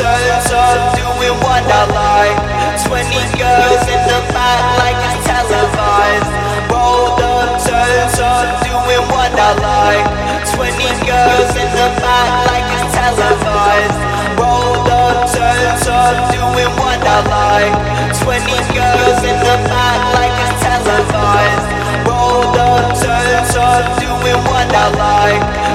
doing what I like. 20 girls in the back like it's televised. Rolled up, turns up, doing what I like. 20 girls in the back like it's televised. Rolled up, turns up, doing what I like. 20 girls in the back like it's televised. Rolled up, turns up, doing what I like.